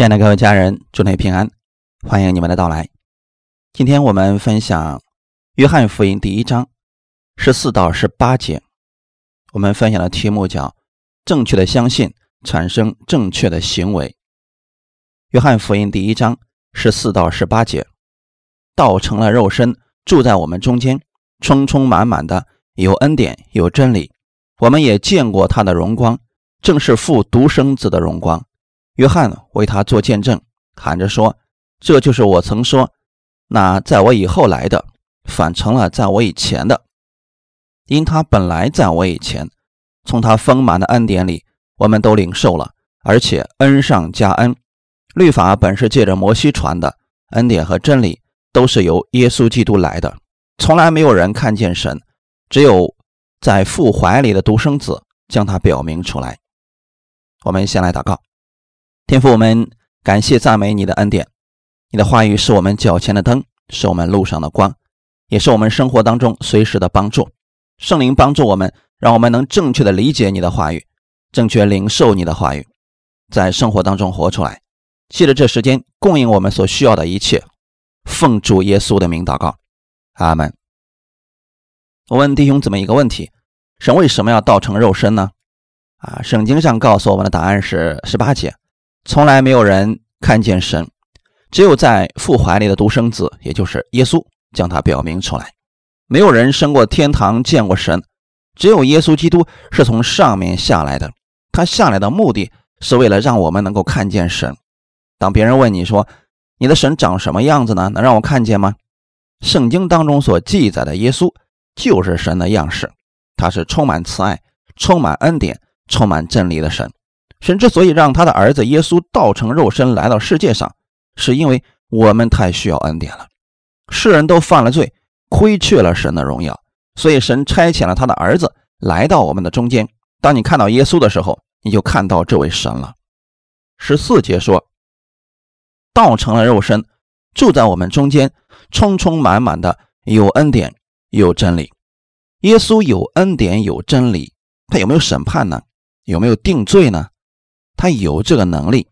亲爱的各位家人，祝你平安，欢迎你们的到来。今天我们分享《约翰福音》第一章十四到十八节。我们分享的题目叫“正确的相信产生正确的行为”。《约翰福音》第一章十四到十八节，道成了肉身，住在我们中间，充充满满的有恩典有真理。我们也见过他的荣光，正是父独生子的荣光。约翰为他做见证，喊着说：“这就是我曾说，那在我以后来的，反成了在我以前的，因他本来在我以前。从他丰满的恩典里，我们都领受了，而且恩上加恩。律法本是借着摩西传的，恩典和真理都是由耶稣基督来的。从来没有人看见神，只有在父怀里的独生子将他表明出来。”我们先来祷告。天父，我们感谢赞美你的恩典，你的话语是我们脚前的灯，是我们路上的光，也是我们生活当中随时的帮助。圣灵帮助我们，让我们能正确的理解你的话语，正确领受你的话语，在生活当中活出来。借着这时间供应我们所需要的一切，奉主耶稣的名祷告，阿门。我问弟兄怎么一个问题：神为什么要道成肉身呢？啊，圣经上告诉我们的答案是十八节。从来没有人看见神，只有在父怀里的独生子，也就是耶稣，将他表明出来。没有人升过天堂见过神，只有耶稣基督是从上面下来的。他下来的目的是为了让我们能够看见神。当别人问你说：“你的神长什么样子呢？能让我看见吗？”圣经当中所记载的耶稣就是神的样式，他是充满慈爱、充满恩典、充满真理的神。神之所以让他的儿子耶稣道成肉身来到世界上，是因为我们太需要恩典了。世人都犯了罪，亏缺了神的荣耀，所以神差遣了他的儿子来到我们的中间。当你看到耶稣的时候，你就看到这位神了。十四节说，道成了肉身，住在我们中间，充充满满的有恩典有真理。耶稣有恩典有真理，他有没有审判呢？有没有定罪呢？他有这个能力，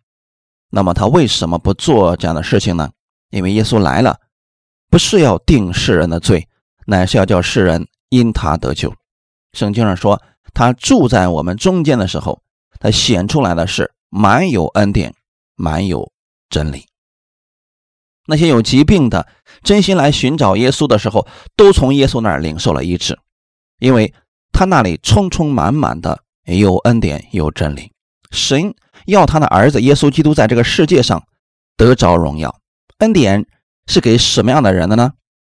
那么他为什么不做这样的事情呢？因为耶稣来了，不是要定世人的罪，乃是要叫世人因他得救。圣经上说，他住在我们中间的时候，他显出来的是满有恩典，满有真理。那些有疾病的，真心来寻找耶稣的时候，都从耶稣那儿领受了医治，因为他那里充充满满的有恩典，有真理。神要他的儿子耶稣基督在这个世界上得着荣耀，恩典是给什么样的人的呢？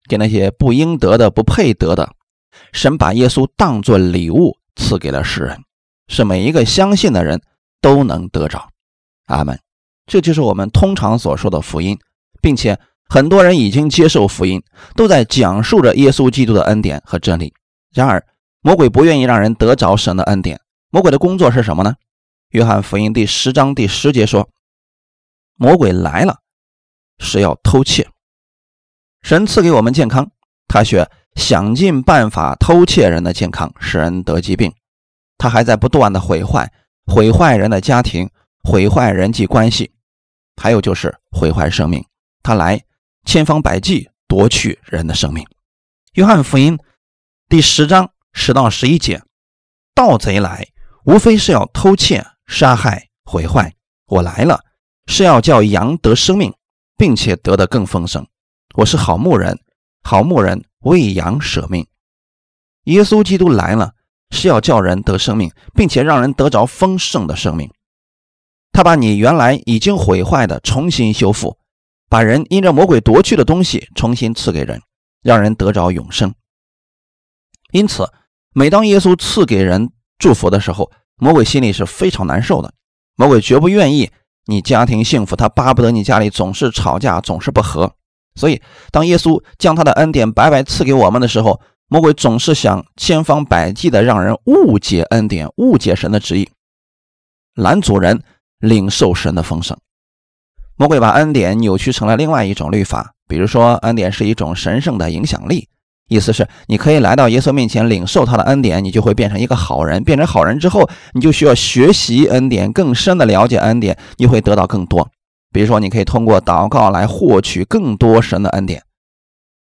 给那些不应得的、不配得的。神把耶稣当作礼物赐给了世人，是每一个相信的人都能得着。阿门。这就是我们通常所说的福音，并且很多人已经接受福音，都在讲述着耶稣基督的恩典和真理。然而，魔鬼不愿意让人得着神的恩典。魔鬼的工作是什么呢？约翰福音第十章第十节说：“魔鬼来了，是要偷窃。神赐给我们健康，他却想尽办法偷窃人的健康，使人得疾病。他还在不断的毁坏，毁坏人的家庭，毁坏人际关系，还有就是毁坏生命。他来千方百计夺取人的生命。”约翰福音第十章十到十一节：“盗贼来，无非是要偷窃。”杀害毁坏，我来了是要叫羊得生命，并且得的更丰盛。我是好牧人，好牧人为羊舍命。耶稣基督来了是要叫人得生命，并且让人得着丰盛的生命。他把你原来已经毁坏的重新修复，把人因着魔鬼夺去的东西重新赐给人，让人得着永生。因此，每当耶稣赐给人祝福的时候，魔鬼心里是非常难受的，魔鬼绝不愿意你家庭幸福，他巴不得你家里总是吵架，总是不和。所以，当耶稣将他的恩典白白赐给我们的时候，魔鬼总是想千方百计的让人误解恩典，误解神的旨意，拦阻人领受神的丰盛。魔鬼把恩典扭曲成了另外一种律法，比如说，恩典是一种神圣的影响力。意思是，你可以来到耶稣面前领受他的恩典，你就会变成一个好人。变成好人之后，你就需要学习恩典，更深的了解恩典，你会得到更多。比如说，你可以通过祷告来获取更多神的恩典，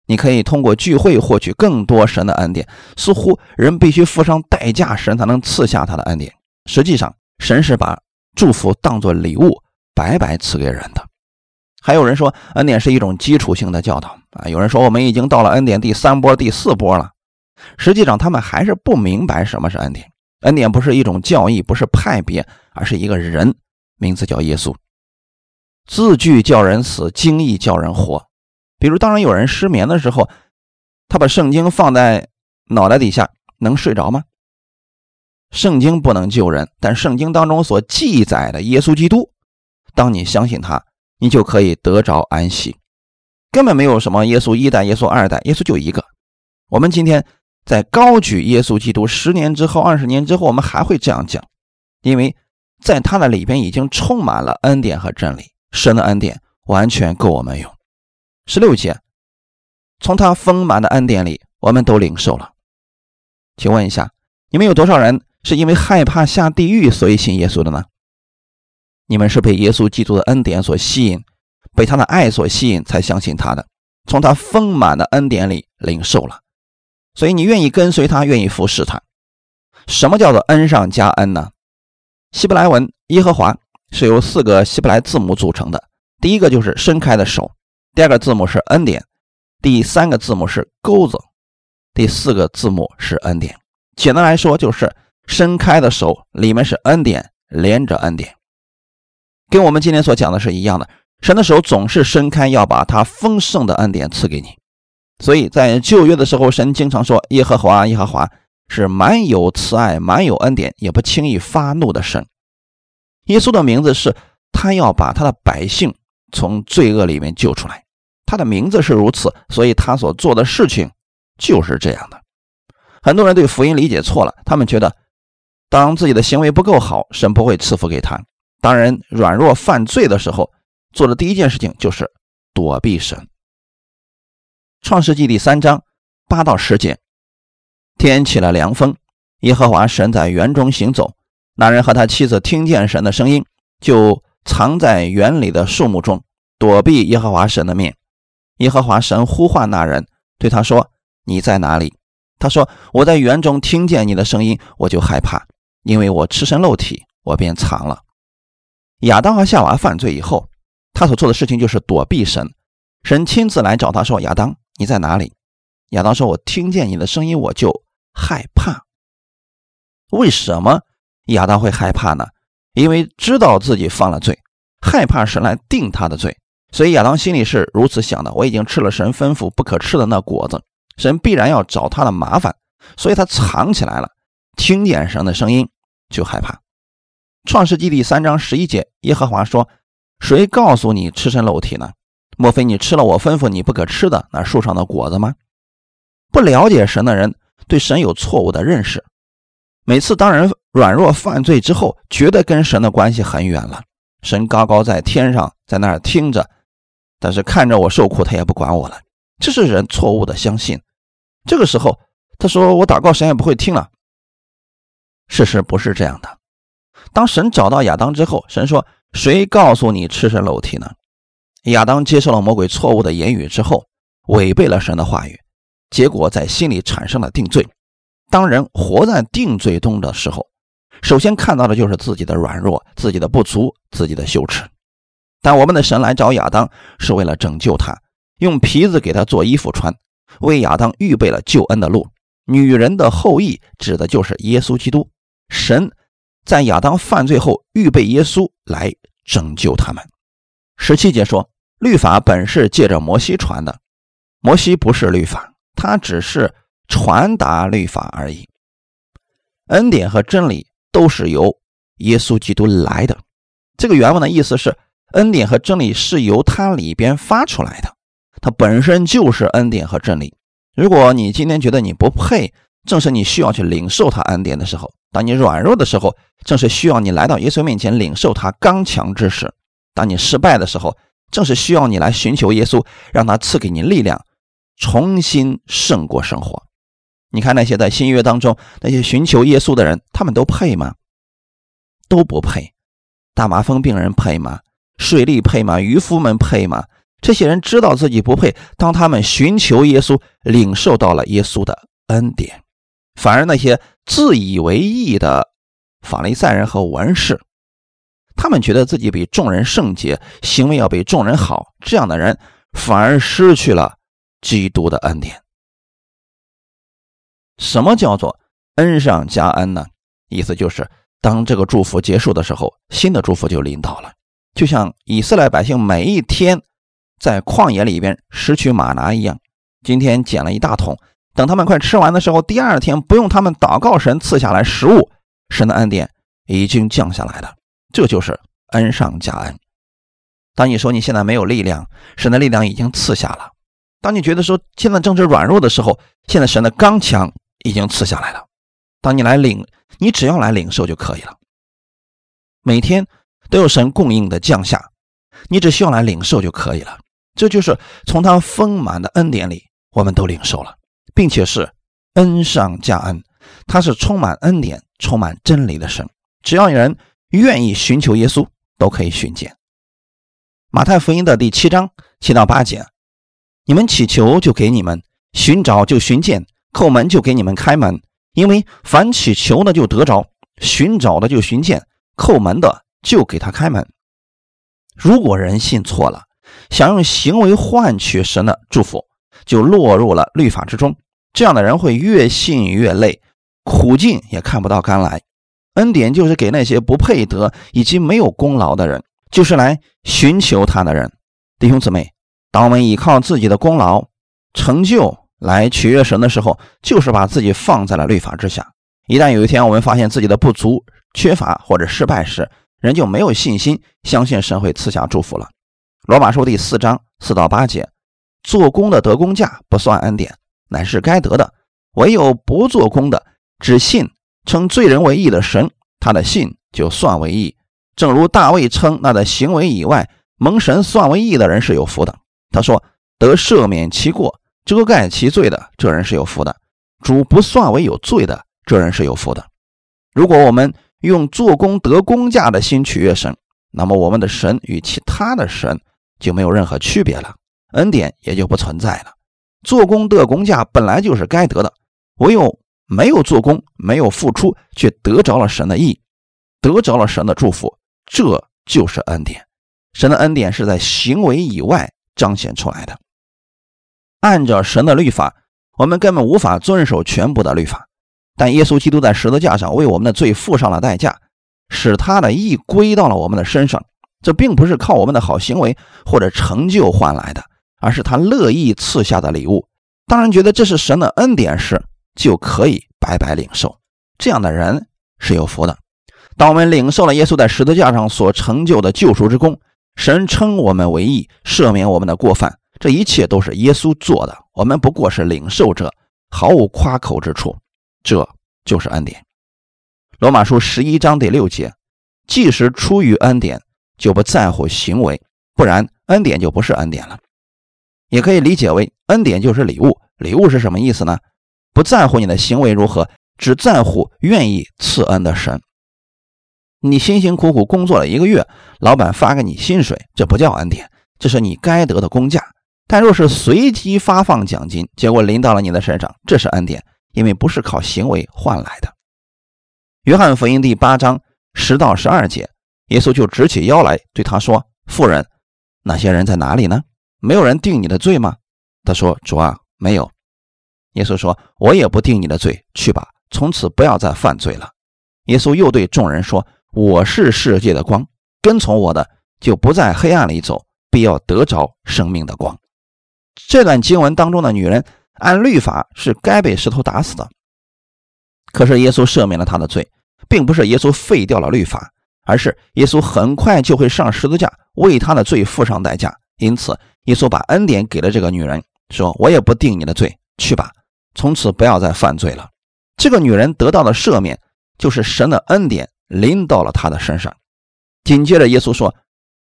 你可以通过聚会获取更多神的恩典。似乎人必须付上代价，神才能赐下他的恩典。实际上，神是把祝福当作礼物，白白赐给人的。还有人说，恩典是一种基础性的教导啊。有人说，我们已经到了恩典第三波、第四波了。实际上，他们还是不明白什么是恩典。恩典不是一种教义，不是派别，而是一个人，名字叫耶稣。字句叫人死，经义叫人活。比如，当然有人失眠的时候，他把圣经放在脑袋底下，能睡着吗？圣经不能救人，但圣经当中所记载的耶稣基督，当你相信他。你就可以得着安息，根本没有什么耶稣一代、耶稣二代，耶稣就一个。我们今天在高举耶稣基督，十年之后、二十年之后，我们还会这样讲，因为在他的里边已经充满了恩典和真理，神的恩典完全够我们用。十六节，从他丰满的恩典里，我们都领受了。请问一下，你们有多少人是因为害怕下地狱，所以信耶稣的呢？你们是被耶稣基督的恩典所吸引，被他的爱所吸引，才相信他的，从他丰满的恩典里领受了，所以你愿意跟随他，愿意服侍他。什么叫做恩上加恩呢？希伯来文“耶和华”是由四个希伯来字母组成的，第一个就是伸开的手，第二个字母是恩典，第三个字母是钩子，第四个字母是恩典。简单来说，就是伸开的手里面是恩典，连着恩典。跟我们今天所讲的是一样的，神的手总是伸开，要把他丰盛的恩典赐给你。所以在旧约的时候，神经常说：“耶和华，耶和华是满有慈爱、满有恩典，也不轻易发怒的神。”耶稣的名字是他要把他的百姓从罪恶里面救出来，他的名字是如此，所以他所做的事情就是这样的。很多人对福音理解错了，他们觉得当自己的行为不够好，神不会赐福给他。当人软弱犯罪的时候，做的第一件事情就是躲避神。创世纪第三章八到十节，天起了凉风，耶和华神在园中行走，那人和他妻子听见神的声音，就藏在园里的树木中，躲避耶和华神的面。耶和华神呼唤那人，对他说：“你在哪里？”他说：“我在园中听见你的声音，我就害怕，因为我赤身露体，我便藏了。”亚当和夏娃犯罪以后，他所做的事情就是躲避神。神亲自来找他说：“亚当，你在哪里？”亚当说：“我听见你的声音，我就害怕。”为什么亚当会害怕呢？因为知道自己犯了罪，害怕神来定他的罪，所以亚当心里是如此想的：我已经吃了神吩咐不可吃的那果子，神必然要找他的麻烦，所以他藏起来了。听见神的声音就害怕。创世纪第三章十一节，耶和华说：“谁告诉你赤身露体呢？莫非你吃了我吩咐你不可吃的那树上的果子吗？”不了解神的人对神有错误的认识。每次当人软弱犯罪之后，觉得跟神的关系很远了。神高高在天上，在那儿听着，但是看着我受苦，他也不管我了。这是人错误的相信。这个时候，他说：“我祷告，神也不会听了。”事实不是这样的。当神找到亚当之后，神说：“谁告诉你赤身露体呢？”亚当接受了魔鬼错误的言语之后，违背了神的话语，结果在心里产生了定罪。当人活在定罪中的时候，首先看到的就是自己的软弱、自己的不足、自己的羞耻。但我们的神来找亚当，是为了拯救他，用皮子给他做衣服穿，为亚当预备了救恩的路。女人的后裔指的就是耶稣基督，神。在亚当犯罪后，预备耶稣来拯救他们。十七节说，律法本是借着摩西传的，摩西不是律法，他只是传达律法而已。恩典和真理都是由耶稣基督来的。这个原文的意思是，恩典和真理是由他里边发出来的，它本身就是恩典和真理。如果你今天觉得你不配，正是你需要去领受他恩典的时候。当你软弱的时候，正是需要你来到耶稣面前领受他刚强之时；当你失败的时候，正是需要你来寻求耶稣，让他赐给你力量，重新胜过生活。你看那些在新约当中那些寻求耶稣的人，他们都配吗？都不配。大麻风病人配吗？税吏配吗？渔夫们配吗？这些人知道自己不配，当他们寻求耶稣，领受到了耶稣的恩典，反而那些自以为义的法利赛人和文士，他们觉得自己比众人圣洁，行为要比众人好，这样的人反而失去了基督的恩典。什么叫做恩上加恩呢？意思就是，当这个祝福结束的时候，新的祝福就临到了，就像以色列百姓每一天。在旷野里边拾取玛拿一样，今天捡了一大桶，等他们快吃完的时候，第二天不用他们祷告神赐下来食物，神的恩典已经降下来了，这就是恩上加恩。当你说你现在没有力量，神的力量已经赐下了；当你觉得说现在正是软弱的时候，现在神的刚强已经赐下来了。当你来领，你只要来领受就可以了。每天都有神供应的降下，你只需要来领受就可以了。这就是从他丰满的恩典里，我们都领受了，并且是恩上加恩。他是充满恩典、充满真理的神。只要有人愿意寻求耶稣，都可以寻见。马太福音的第七章七到八节：你们祈求，就给你们；寻找，就寻见；叩门，就给你们开门。因为凡祈求的，就得着；寻找的，就寻见；叩门的，就给他开门。如果人信错了，想用行为换取神的祝福，就落入了律法之中。这样的人会越信越累，苦尽也看不到甘来。恩典就是给那些不配得以及没有功劳的人，就是来寻求他的人。弟兄姊妹，当我们依靠自己的功劳成就来取悦神的时候，就是把自己放在了律法之下。一旦有一天我们发现自己的不足、缺乏或者失败时，人就没有信心相信神会赐下祝福了。罗马书第四章四到八节，做工的得工价不算恩典，乃是该得的；唯有不做工的，只信称罪人为义的神，他的信就算为义。正如大卫称那在行为以外蒙神算为义的人是有福的。他说：“得赦免其过、遮盖其罪的，这人是有福的；主不算为有罪的，这人是有福的。”如果我们用做工得工价的心取悦神，那么我们的神与其他的神。就没有任何区别了，恩典也就不存在了。做工得工价本来就是该得的，唯有没有做工、没有付出，却得着了神的意，得着了神的祝福，这就是恩典。神的恩典是在行为以外彰显出来的。按照神的律法，我们根本无法遵守全部的律法，但耶稣基督在十字架上为我们的罪付上了代价，使他的义归到了我们的身上。这并不是靠我们的好行为或者成就换来的，而是他乐意赐下的礼物。当然，觉得这是神的恩典时，就可以白白领受。这样的人是有福的。当我们领受了耶稣在十字架上所成就的救赎之功，神称我们为义，赦免我们的过犯，这一切都是耶稣做的。我们不过是领受者，毫无夸口之处。这就是恩典。罗马书十一章第六节：即使出于恩典。就不在乎行为，不然恩典就不是恩典了。也可以理解为恩典就是礼物。礼物是什么意思呢？不在乎你的行为如何，只在乎愿意赐恩的神。你辛辛苦苦工作了一个月，老板发给你薪水，这不叫恩典，这是你该得的工价。但若是随机发放奖金，结果临到了你的身上，这是恩典，因为不是靠行为换来的。约翰福音第八章十到十二节。耶稣就直起腰来对他说：“妇人，那些人在哪里呢？没有人定你的罪吗？”他说：“主啊，没有。”耶稣说：“我也不定你的罪，去吧，从此不要再犯罪了。”耶稣又对众人说：“我是世界的光，跟从我的就不在黑暗里走，必要得着生命的光。”这段经文当中的女人，按律法是该被石头打死的，可是耶稣赦免了她的罪，并不是耶稣废掉了律法。而是耶稣很快就会上十字架，为他的罪付上代价。因此，耶稣把恩典给了这个女人，说：“我也不定你的罪，去吧，从此不要再犯罪了。”这个女人得到的赦免，就是神的恩典临到了她的身上。紧接着，耶稣说：“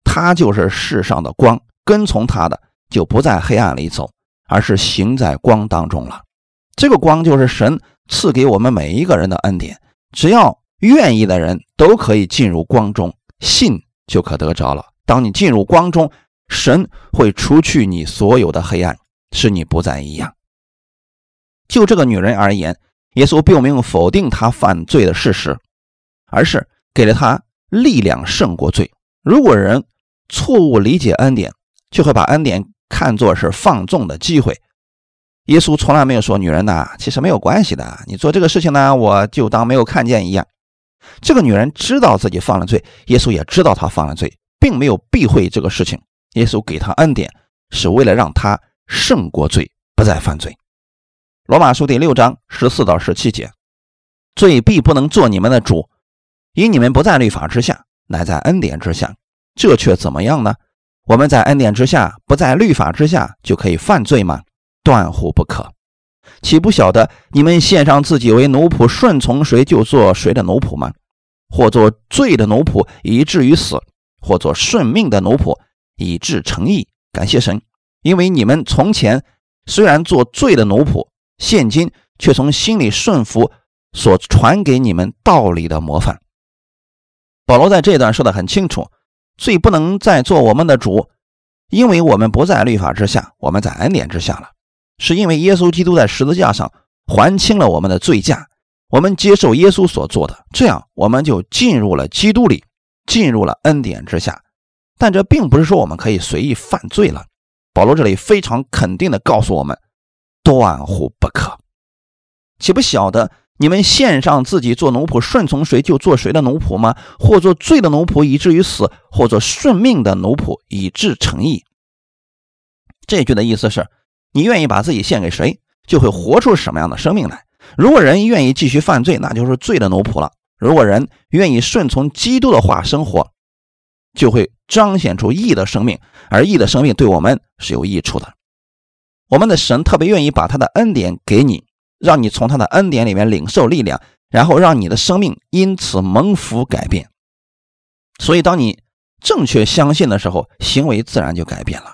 她就是世上的光，跟从他的就不在黑暗里走，而是行在光当中了。”这个光就是神赐给我们每一个人的恩典，只要。愿意的人都可以进入光中，信就可得着了。当你进入光中，神会除去你所有的黑暗，使你不再一样。就这个女人而言，耶稣并没有否定她犯罪的事实，而是给了她力量胜过罪。如果人错误理解恩典，就会把恩典看作是放纵的机会。耶稣从来没有说女人呐，其实没有关系的，你做这个事情呢，我就当没有看见一样。这个女人知道自己犯了罪，耶稣也知道她犯了罪，并没有避讳这个事情。耶稣给他恩典，是为了让他胜过罪，不再犯罪。罗马书第六章十四到十七节：罪必不能做你们的主，因你们不在律法之下，乃在恩典之下。这却怎么样呢？我们在恩典之下，不在律法之下，就可以犯罪吗？断乎不可！岂不晓得你们献上自己为奴仆，顺从谁就做谁的奴仆吗？或做罪的奴仆，以至于死；或做顺命的奴仆，以致诚意。感谢神，因为你们从前虽然做罪的奴仆，现今却从心里顺服所传给你们道理的模范。保罗在这段说的很清楚。罪不能再做我们的主，因为我们不在律法之下，我们在恩典之下了。是因为耶稣基督在十字架上还清了我们的罪价，我们接受耶稣所做的，这样我们就进入了基督里，进入了恩典之下。但这并不是说我们可以随意犯罪了。保罗这里非常肯定的告诉我们，断乎不可。岂不晓得？你们献上自己做奴仆，顺从谁就做谁的奴仆吗？或做罪的奴仆以至于死，或做顺命的奴仆以致成义。这句的意思是：你愿意把自己献给谁，就会活出什么样的生命来。如果人愿意继续犯罪，那就是罪的奴仆了；如果人愿意顺从基督的话生活，就会彰显出义的生命。而义的生命对我们是有益处的。我们的神特别愿意把他的恩典给你。让你从他的恩典里面领受力量，然后让你的生命因此蒙福改变。所以，当你正确相信的时候，行为自然就改变了。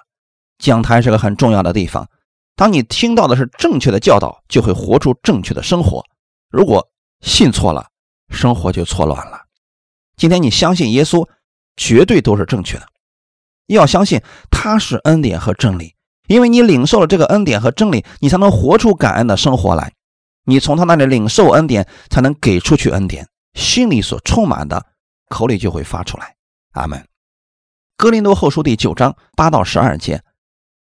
讲台是个很重要的地方，当你听到的是正确的教导，就会活出正确的生活。如果信错了，生活就错乱了。今天你相信耶稣，绝对都是正确的。要相信他是恩典和真理，因为你领受了这个恩典和真理，你才能活出感恩的生活来。你从他那里领受恩典，才能给出去恩典。心里所充满的，口里就会发出来。阿门。哥林多后书第九章八到十二节，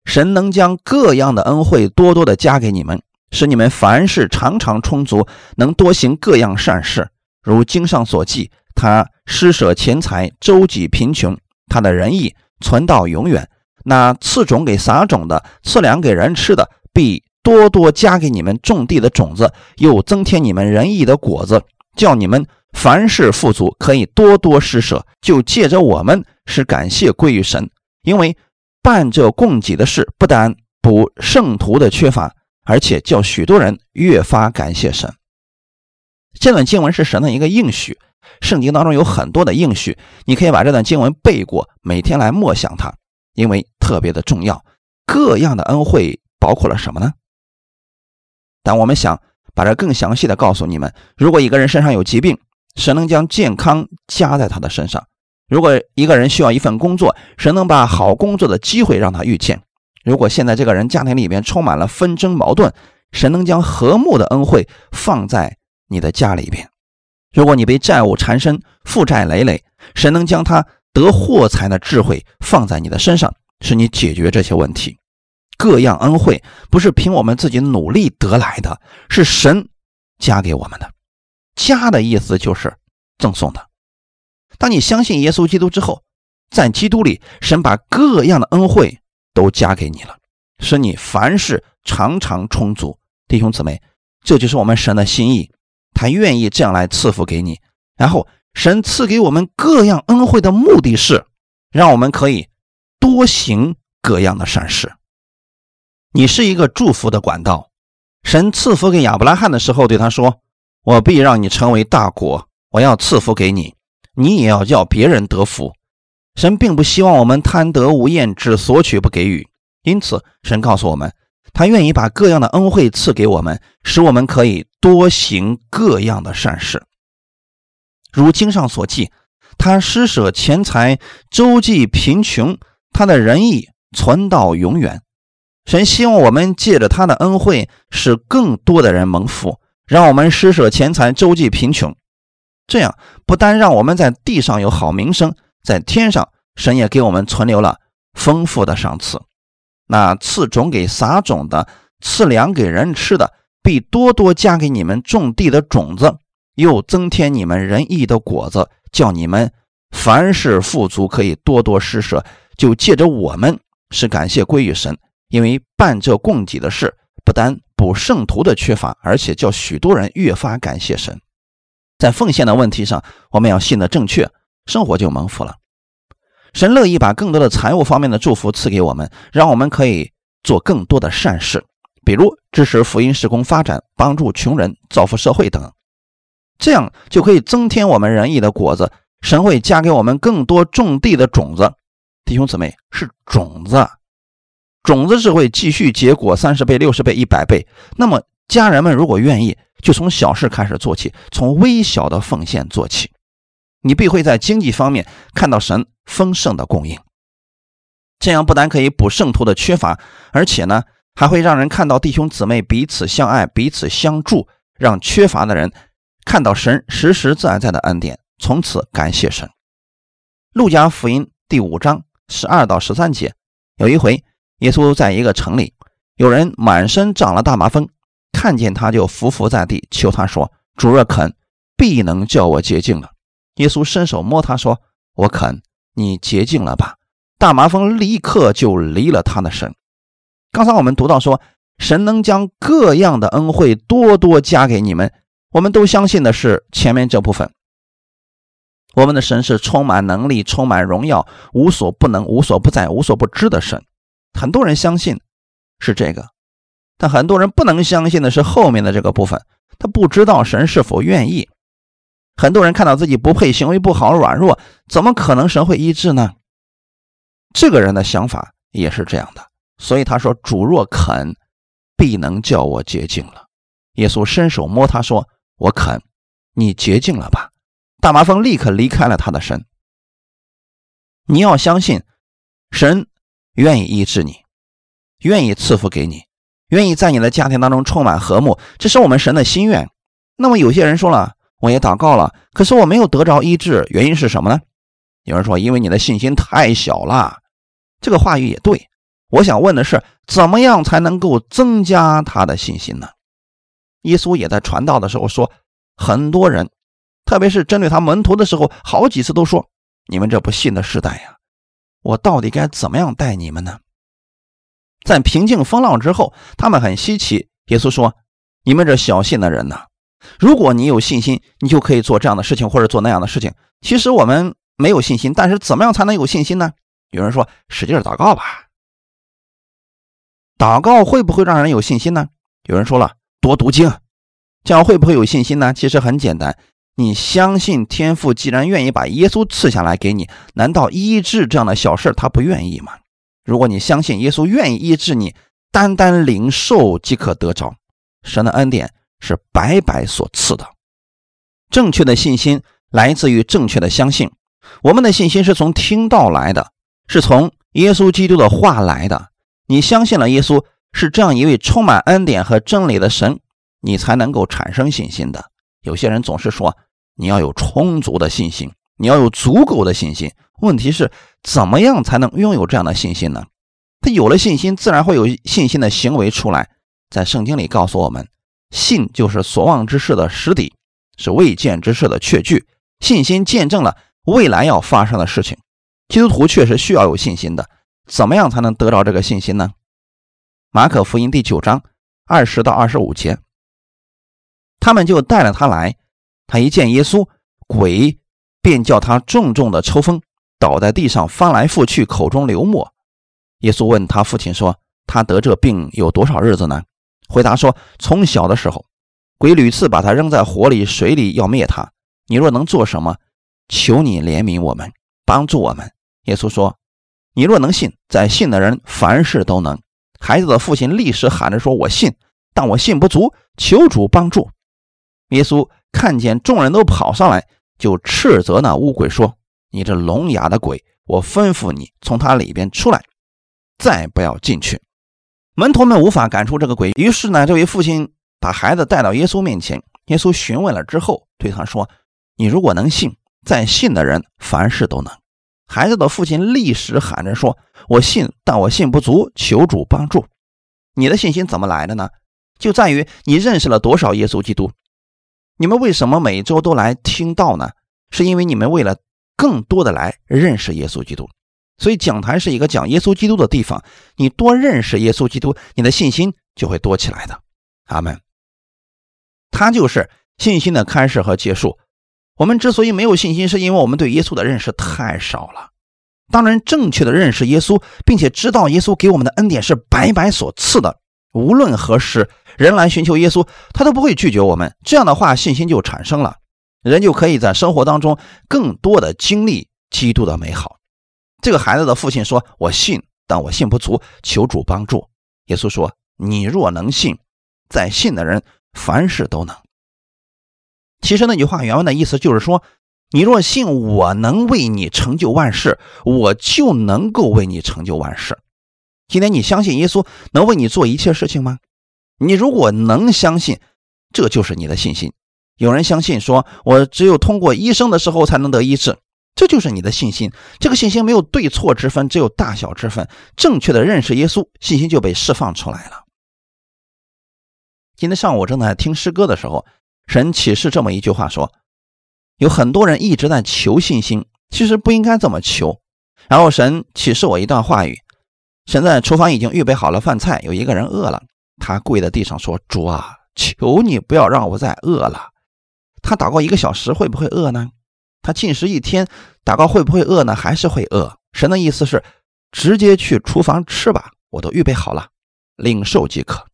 神能将各样的恩惠多多的加给你们，使你们凡事常常充足，能多行各样善事。如经上所记，他施舍钱财，周济贫穷，他的仁义存到永远。那赐种给撒种的，赐粮给人吃的，必。多多加给你们种地的种子，又增添你们仁义的果子，叫你们凡事富足，可以多多施舍。就借着我们，是感谢归于神。因为办这供给的事，不但补圣徒的缺乏，而且叫许多人越发感谢神。这段经文是神的一个应许，圣经当中有很多的应许，你可以把这段经文背过，每天来默想它，因为特别的重要。各样的恩惠包括了什么呢？但我们想把这更详细的告诉你们：如果一个人身上有疾病，神能将健康加在他的身上；如果一个人需要一份工作，神能把好工作的机会让他遇见；如果现在这个人家庭里面充满了纷争矛盾，神能将和睦的恩惠放在你的家里边；如果你被债务缠身，负债累累，神能将他得货财的智慧放在你的身上，使你解决这些问题。各样恩惠不是凭我们自己努力得来的，是神加给我们的。加的意思就是赠送的。当你相信耶稣基督之后，在基督里，神把各样的恩惠都加给你了，使你凡事常常充足。弟兄姊妹，这就是我们神的心意，他愿意这样来赐福给你。然后，神赐给我们各样恩惠的目的是，让我们可以多行各样的善事。你是一个祝福的管道。神赐福给亚伯拉罕的时候，对他说：“我必让你成为大国，我要赐福给你，你也要叫别人得福。”神并不希望我们贪得无厌，只索取不给予。因此，神告诉我们，他愿意把各样的恩惠赐给我们，使我们可以多行各样的善事。如经上所记，他施舍钱财，周济贫穷，他的仁义存到永远。神希望我们借着他的恩惠，使更多的人蒙福，让我们施舍钱财，周济贫穷。这样不单让我们在地上有好名声，在天上，神也给我们存留了丰富的赏赐。那赐种给撒种的，赐粮给人吃的，必多多加给你们种地的种子，又增添你们仁义的果子，叫你们凡事富足，可以多多施舍。就借着我们，是感谢归于神。因为办这供给的事，不但补圣徒的缺乏，而且叫许多人越发感谢神。在奉献的问题上，我们要信的正确，生活就蒙福了。神乐意把更多的财务方面的祝福赐给我们，让我们可以做更多的善事，比如支持福音施工发展，帮助穷人，造福社会等。这样就可以增添我们仁义的果子。神会加给我们更多种地的种子，弟兄姊妹，是种子。种子是会继续结果，三十倍、六十倍、一百倍。那么家人们如果愿意，就从小事开始做起，从微小的奉献做起，你必会在经济方面看到神丰盛的供应。这样不但可以补圣徒的缺乏，而且呢，还会让人看到弟兄姊妹彼此相爱、彼此相助，让缺乏的人看到神实实在在的恩典，从此感谢神。路加福音第五章十二到十三节，有一回。耶稣在一个城里，有人满身长了大麻风，看见他就伏伏在地，求他说：“主若肯，必能叫我洁净了。”耶稣伸手摸他说：“我肯，你洁净了吧。”大麻风立刻就离了他的身。刚才我们读到说，神能将各样的恩惠多多加给你们，我们都相信的是前面这部分。我们的神是充满能力、充满荣耀、无所不能、无所不在、无所不知的神。很多人相信是这个，但很多人不能相信的是后面的这个部分。他不知道神是否愿意。很多人看到自己不配、行为不好、软弱，怎么可能神会医治呢？这个人的想法也是这样的，所以他说：“主若肯，必能叫我洁净了。”耶稣伸手摸他说：“我肯，你洁净了吧。”大麻风立刻离开了他的身。你要相信神。愿意医治你，愿意赐福给你，愿意在你的家庭当中充满和睦，这是我们神的心愿。那么有些人说了，我也祷告了，可是我没有得着医治，原因是什么呢？有人说，因为你的信心太小了。这个话语也对。我想问的是，怎么样才能够增加他的信心呢？耶稣也在传道的时候说，很多人，特别是针对他门徒的时候，好几次都说：“你们这不信的时代呀。”我到底该怎么样待你们呢？在平静风浪之后，他们很稀奇。耶稣说：“你们这小信的人呢？如果你有信心，你就可以做这样的事情或者做那样的事情。其实我们没有信心，但是怎么样才能有信心呢？”有人说：“使劲祷告吧。”祷告会不会让人有信心呢？有人说了：“多读经，这样会不会有信心呢？”其实很简单。你相信天父既然愿意把耶稣赐下来给你，难道医治这样的小事他不愿意吗？如果你相信耶稣愿意医治你，单单领受即可得着神的恩典，是白白所赐的。正确的信心来自于正确的相信。我们的信心是从听到来的，是从耶稣基督的话来的。你相信了耶稣是这样一位充满恩典和真理的神，你才能够产生信心的。有些人总是说。你要有充足的信心，你要有足够的信心。问题是，怎么样才能拥有这样的信心呢？他有了信心，自然会有信心的行为出来。在圣经里告诉我们，信就是所望之事的实底，是未见之事的确据。信心见证了未来要发生的事情。基督徒确实需要有信心的。怎么样才能得到这个信心呢？马可福音第九章二十到二十五节，他们就带了他来。他一见耶稣，鬼便叫他重重的抽风，倒在地上翻来覆去，口中流沫。耶稣问他父亲说：“他得这病有多少日子呢？”回答说：“从小的时候，鬼屡次把他扔在火里、水里，要灭他。你若能做什么，求你怜悯我们，帮助我们。”耶稣说：“你若能信，在信的人凡事都能。”孩子的父亲立时喊着说：“我信，但我信不足，求主帮助。”耶稣。看见众人都跑上来，就斥责那乌鬼说：“你这聋哑的鬼，我吩咐你从他里边出来，再不要进去。”门徒们无法赶出这个鬼，于是呢，这位父亲把孩子带到耶稣面前。耶稣询问了之后，对他说：“你如果能信，在信的人凡事都能。”孩子的父亲立时喊着说：“我信，但我信不足，求主帮助。”你的信心怎么来的呢？就在于你认识了多少耶稣基督。你们为什么每周都来听道呢？是因为你们为了更多的来认识耶稣基督。所以讲台是一个讲耶稣基督的地方，你多认识耶稣基督，你的信心就会多起来的。阿门。他就是信心的开始和结束。我们之所以没有信心，是因为我们对耶稣的认识太少了。当然，正确的认识耶稣，并且知道耶稣给我们的恩典是白白所赐的，无论何时人来寻求耶稣，他都不会拒绝我们。这样的话，信心就产生了，人就可以在生活当中更多的经历基督的美好。这个孩子的父亲说：“我信，但我信不足，求主帮助。”耶稣说：“你若能信，在信的人凡事都能。”其实那句话原文的意思就是说：“你若信我能为你成就万事，我就能够为你成就万事。”今天你相信耶稣能为你做一切事情吗？你如果能相信，这就是你的信心。有人相信说：“我只有通过医生的时候才能得医治。”这就是你的信心，这个信心没有对错之分，只有大小之分。正确的认识耶稣，信心就被释放出来了。今天上午我正在听诗歌的时候，神启示这么一句话说：有很多人一直在求信心，其实不应该这么求。然后神启示我一段话语：神在厨房已经预备好了饭菜，有一个人饿了，他跪在地上说：“主啊，求你不要让我再饿了。”他祷告一个小时，会不会饿呢？他进食一天，祷告会不会饿呢？还是会饿。神的意思是，直接去厨房吃吧，我都预备好了，领受即可。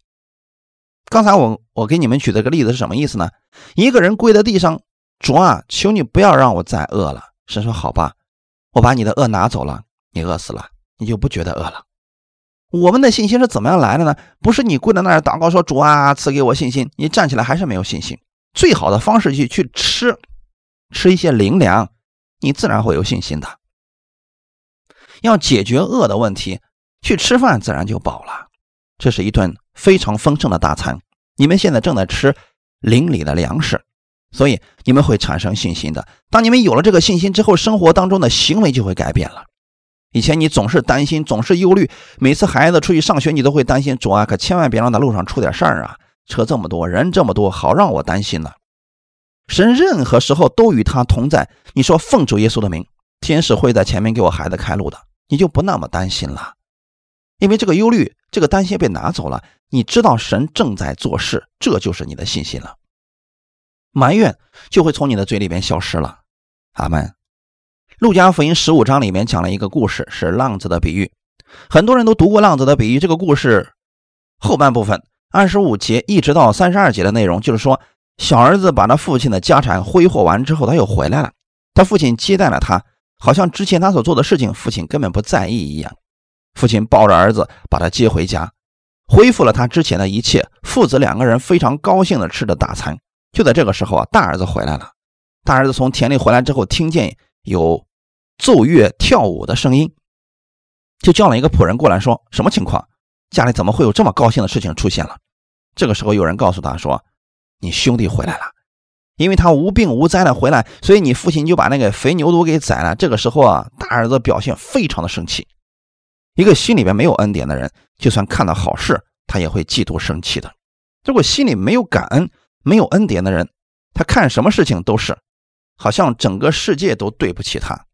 刚才我我给你们举这个例子是什么意思呢？一个人跪在地上，主啊，求你不要让我再饿了。神说好吧，我把你的饿拿走了，你饿死了，你就不觉得饿了。我们的信心是怎么样来的呢？不是你跪在那儿祷告说主啊，赐给我信心，你站起来还是没有信心。最好的方式去去吃。吃一些灵粮，你自然会有信心的。要解决饿的问题，去吃饭自然就饱了。这是一顿非常丰盛的大餐。你们现在正在吃邻里的粮食，所以你们会产生信心的。当你们有了这个信心之后，生活当中的行为就会改变了。以前你总是担心，总是忧虑，每次孩子出去上学，你都会担心，主啊，可千万别让他路上出点事儿啊！车这么多，人这么多，好让我担心呢。神任何时候都与他同在。你说奉主耶稣的名，天使会在前面给我孩子开路的，你就不那么担心了，因为这个忧虑、这个担心被拿走了。你知道神正在做事，这就是你的信心了。埋怨就会从你的嘴里边消失了。阿门。路加福音十五章里面讲了一个故事，是浪子的比喻。很多人都读过浪子的比喻。这个故事后半部分二十五节一直到三十二节的内容，就是说。小儿子把他父亲的家产挥霍完之后，他又回来了。他父亲接待了他，好像之前他所做的事情，父亲根本不在意一样。父亲抱着儿子，把他接回家，恢复了他之前的一切。父子两个人非常高兴的吃着大餐。就在这个时候啊，大儿子回来了。大儿子从田里回来之后，听见有奏乐跳舞的声音，就叫了一个仆人过来，说什么情况？家里怎么会有这么高兴的事情出现了？这个时候，有人告诉他说。你兄弟回来了，因为他无病无灾的回来，所以你父亲就把那个肥牛犊给宰了。这个时候啊，大儿子表现非常的生气。一个心里边没有恩典的人，就算看到好事，他也会嫉妒生气的。如果心里没有感恩、没有恩典的人，他看什么事情都是好像整个世界都对不起他。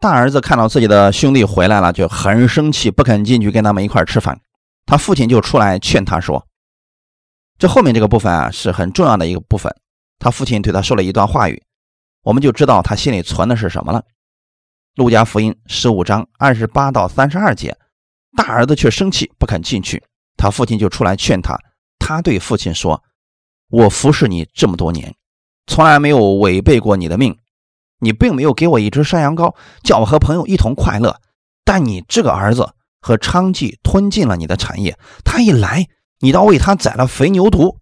大儿子看到自己的兄弟回来了，就很生气，不肯进去跟他们一块吃饭。他父亲就出来劝他说。这后面这个部分啊是很重要的一个部分，他父亲对他说了一段话语，我们就知道他心里存的是什么了。路加福音十五章二十八到三十二节，大儿子却生气不肯进去，他父亲就出来劝他。他对父亲说：“我服侍你这么多年，从来没有违背过你的命，你并没有给我一只山羊羔，叫我和朋友一同快乐。但你这个儿子和娼妓吞尽了你的产业，他一来。”你倒为他宰了肥牛犊。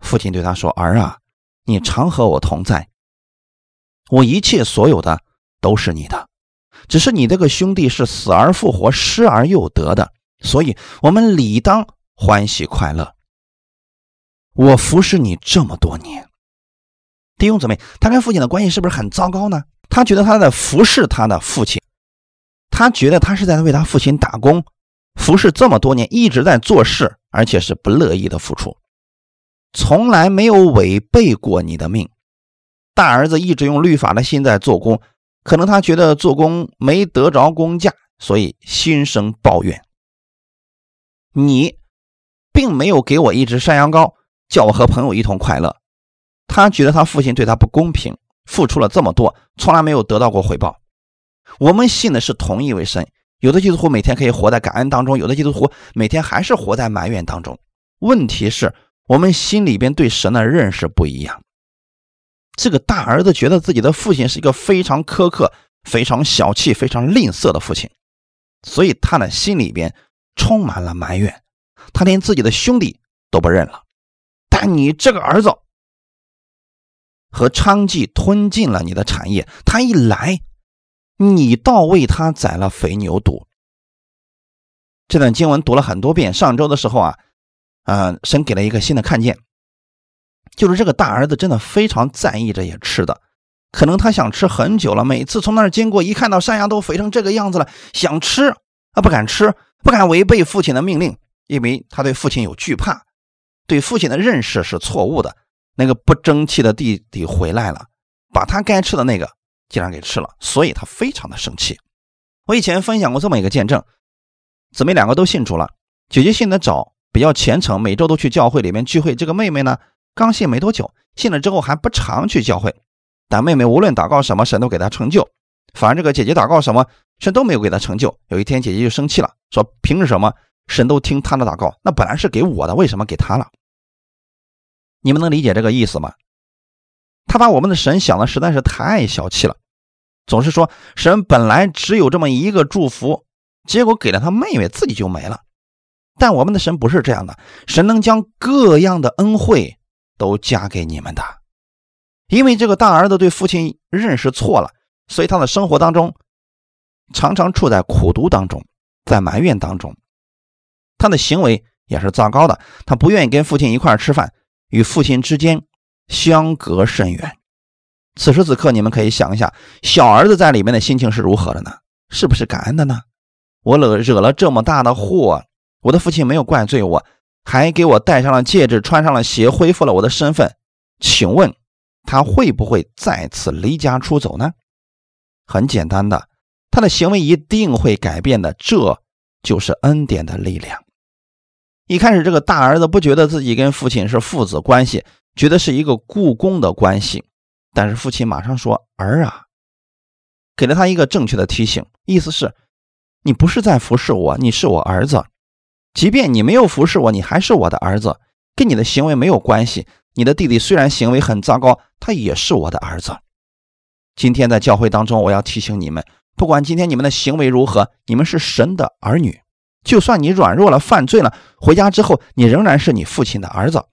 父亲对他说：“儿啊，你常和我同在，我一切所有的都是你的，只是你这个兄弟是死而复活、失而又得的，所以我们理当欢喜快乐。我服侍你这么多年，弟兄姊妹，他跟父亲的关系是不是很糟糕呢？他觉得他在服侍他的父亲，他觉得他是在为他父亲打工，服侍这么多年，一直在做事，而且是不乐意的付出，从来没有违背过你的命。大儿子一直用律法的心在做工，可能他觉得做工没得着工价，所以心生抱怨。你并没有给我一只山羊羔。叫我和朋友一同快乐，他觉得他父亲对他不公平，付出了这么多，从来没有得到过回报。我们信的是同一位神，有的基督徒每天可以活在感恩当中，有的基督徒每天还是活在埋怨当中。问题是，我们心里边对神的认识不一样。这个大儿子觉得自己的父亲是一个非常苛刻、非常小气、非常吝啬的父亲，所以他的心里边充满了埋怨，他连自己的兄弟都不认了。但你这个儿子和娼妓吞尽了你的产业，他一来，你倒为他宰了肥牛犊。这段经文读了很多遍。上周的时候啊，啊，神给了一个新的看见，就是这个大儿子真的非常在意这些吃的，可能他想吃很久了，每次从那儿经过，一看到山羊都肥成这个样子了，想吃啊，不敢吃，不敢违背父亲的命令，因为他对父亲有惧怕。对父亲的认识是错误的。那个不争气的弟弟回来了，把他该吃的那个竟然给吃了，所以他非常的生气。我以前分享过这么一个见证：姊妹两个都信主了，姐姐信的早，比较虔诚，每周都去教会里面聚会。这个妹妹呢，刚信没多久，信了之后还不常去教会。但妹妹无论祷告什么，神都给她成就；反而这个姐姐祷告什么，神都没有给她成就。有一天，姐姐就生气了，说：“凭什么？”神都听她的祷告，那本来是给我的，为什么给她了？你们能理解这个意思吗？他把我们的神想的实在是太小气了，总是说神本来只有这么一个祝福，结果给了他妹妹，自己就没了。但我们的神不是这样的，神能将各样的恩惠都加给你们的。因为这个大儿子对父亲认识错了，所以他的生活当中常常处在苦读当中，在埋怨当中。他的行为也是糟糕的，他不愿意跟父亲一块吃饭，与父亲之间相隔甚远。此时此刻，你们可以想一下，小儿子在里面的心情是如何的呢？是不是感恩的呢？我惹惹了这么大的祸，我的父亲没有怪罪我，还给我戴上了戒指，穿上了鞋，恢复了我的身份。请问，他会不会再次离家出走呢？很简单的，他的行为一定会改变的。这。就是恩典的力量。一开始，这个大儿子不觉得自己跟父亲是父子关系，觉得是一个雇工的关系。但是父亲马上说：“儿啊，给了他一个正确的提醒，意思是，你不是在服侍我，你是我儿子。即便你没有服侍我，你还是我的儿子，跟你的行为没有关系。你的弟弟虽然行为很糟糕，他也是我的儿子。今天在教会当中，我要提醒你们。”不管今天你们的行为如何，你们是神的儿女。就算你软弱了、犯罪了，回家之后，你仍然是你父亲的儿子。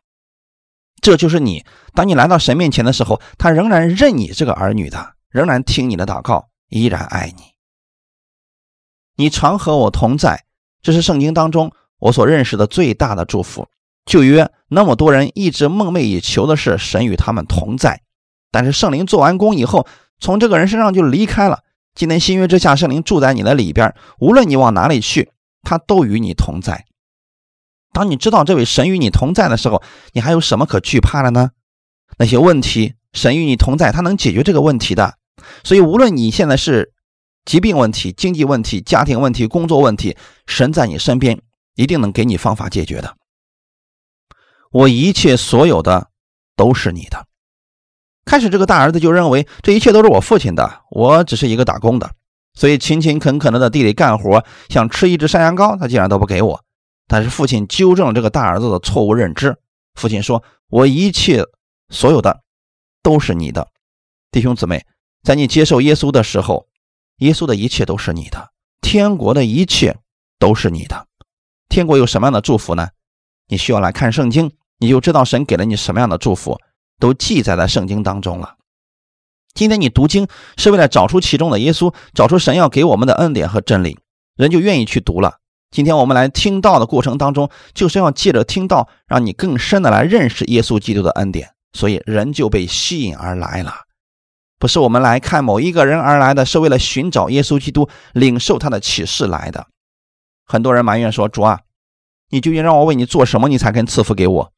这就是你。当你来到神面前的时候，他仍然认你这个儿女的，仍然听你的祷告，依然爱你。你常和我同在，这是圣经当中我所认识的最大的祝福。旧约那么多人一直梦寐以求的是神与他们同在，但是圣灵做完工以后，从这个人身上就离开了。今天新约之下，圣灵住在你的里边，无论你往哪里去，他都与你同在。当你知道这位神与你同在的时候，你还有什么可惧怕的呢？那些问题，神与你同在，他能解决这个问题的。所以，无论你现在是疾病问题、经济问题、家庭问题、工作问题，神在你身边，一定能给你方法解决的。我一切所有的都是你的。开始，这个大儿子就认为这一切都是我父亲的，我只是一个打工的，所以勤勤恳恳的在地里干活，想吃一只山羊羔，他竟然都不给我。但是父亲纠正了这个大儿子的错误认知，父亲说：“我一切所有的都是你的，弟兄姊妹，在你接受耶稣的时候，耶稣的一切都是你的，天国的一切都是你的。天国有什么样的祝福呢？你需要来看圣经，你就知道神给了你什么样的祝福。”都记载在圣经当中了。今天你读经是为了找出其中的耶稣，找出神要给我们的恩典和真理，人就愿意去读了。今天我们来听到的过程当中，就是要借着听到，让你更深的来认识耶稣基督的恩典，所以人就被吸引而来了。不是我们来看某一个人而来的，是为了寻找耶稣基督，领受他的启示来的。很多人埋怨说：“主啊，你究竟让我为你做什么，你才肯赐福给我？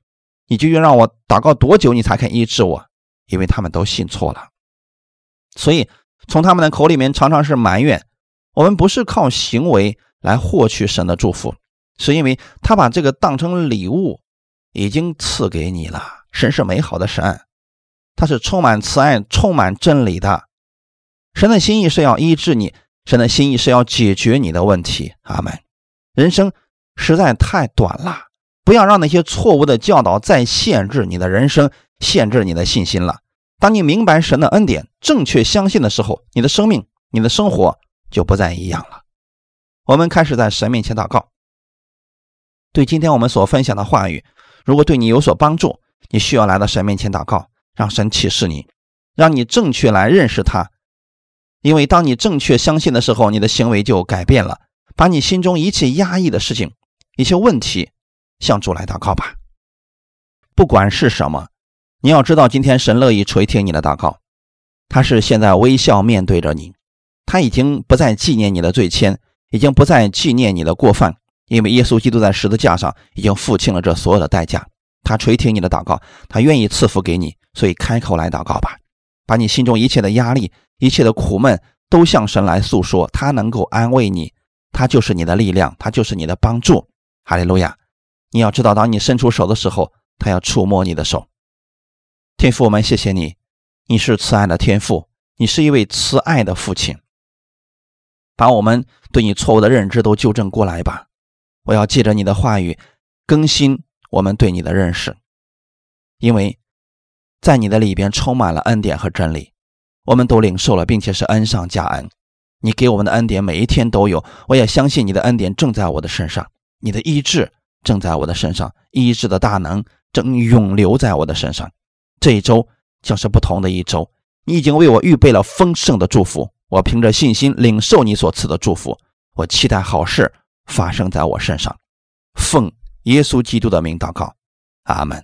你究竟让我祷告多久，你才肯医治我？”因为他们都信错了，所以从他们的口里面常常是埋怨。我们不是靠行为来获取神的祝福，是因为他把这个当成礼物，已经赐给你了。神是美好的神。他是充满慈爱、充满真理的。神的心意是要医治你，神的心意是要解决你的问题。阿门。人生实在太短了，不要让那些错误的教导再限制你的人生，限制你的信心了。当你明白神的恩典，正确相信的时候，你的生命、你的生活就不再一样了。我们开始在神面前祷告。对今天我们所分享的话语，如果对你有所帮助，你需要来到神面前祷告。让神启示你，让你正确来认识他，因为当你正确相信的时候，你的行为就改变了。把你心中一切压抑的事情、一些问题向主来祷告吧。不管是什么，你要知道，今天神乐意垂听你的祷告，他是现在微笑面对着你，他已经不再纪念你的罪愆，已经不再纪念你的过犯，因为耶稣基督在十字架上已经付清了这所有的代价。他垂听你的祷告，他愿意赐福给你，所以开口来祷告吧，把你心中一切的压力、一切的苦闷都向神来诉说，他能够安慰你，他就是你的力量，他就是你的帮助。哈利路亚！你要知道，当你伸出手的时候，他要触摸你的手。天父，我们谢谢你，你是慈爱的天父，你是一位慈爱的父亲，把我们对你错误的认知都纠正过来吧。我要借着你的话语更新。我们对你的认识，因为在你的里边充满了恩典和真理，我们都领受了，并且是恩上加恩。你给我们的恩典每一天都有，我也相信你的恩典正在我的身上，你的医治正在我的身上，医治的大能正永留在我的身上。这一周将是不同的一周，你已经为我预备了丰盛的祝福，我凭着信心领受你所赐的祝福，我期待好事发生在我身上。奉。耶稣基督的名祷告，阿门。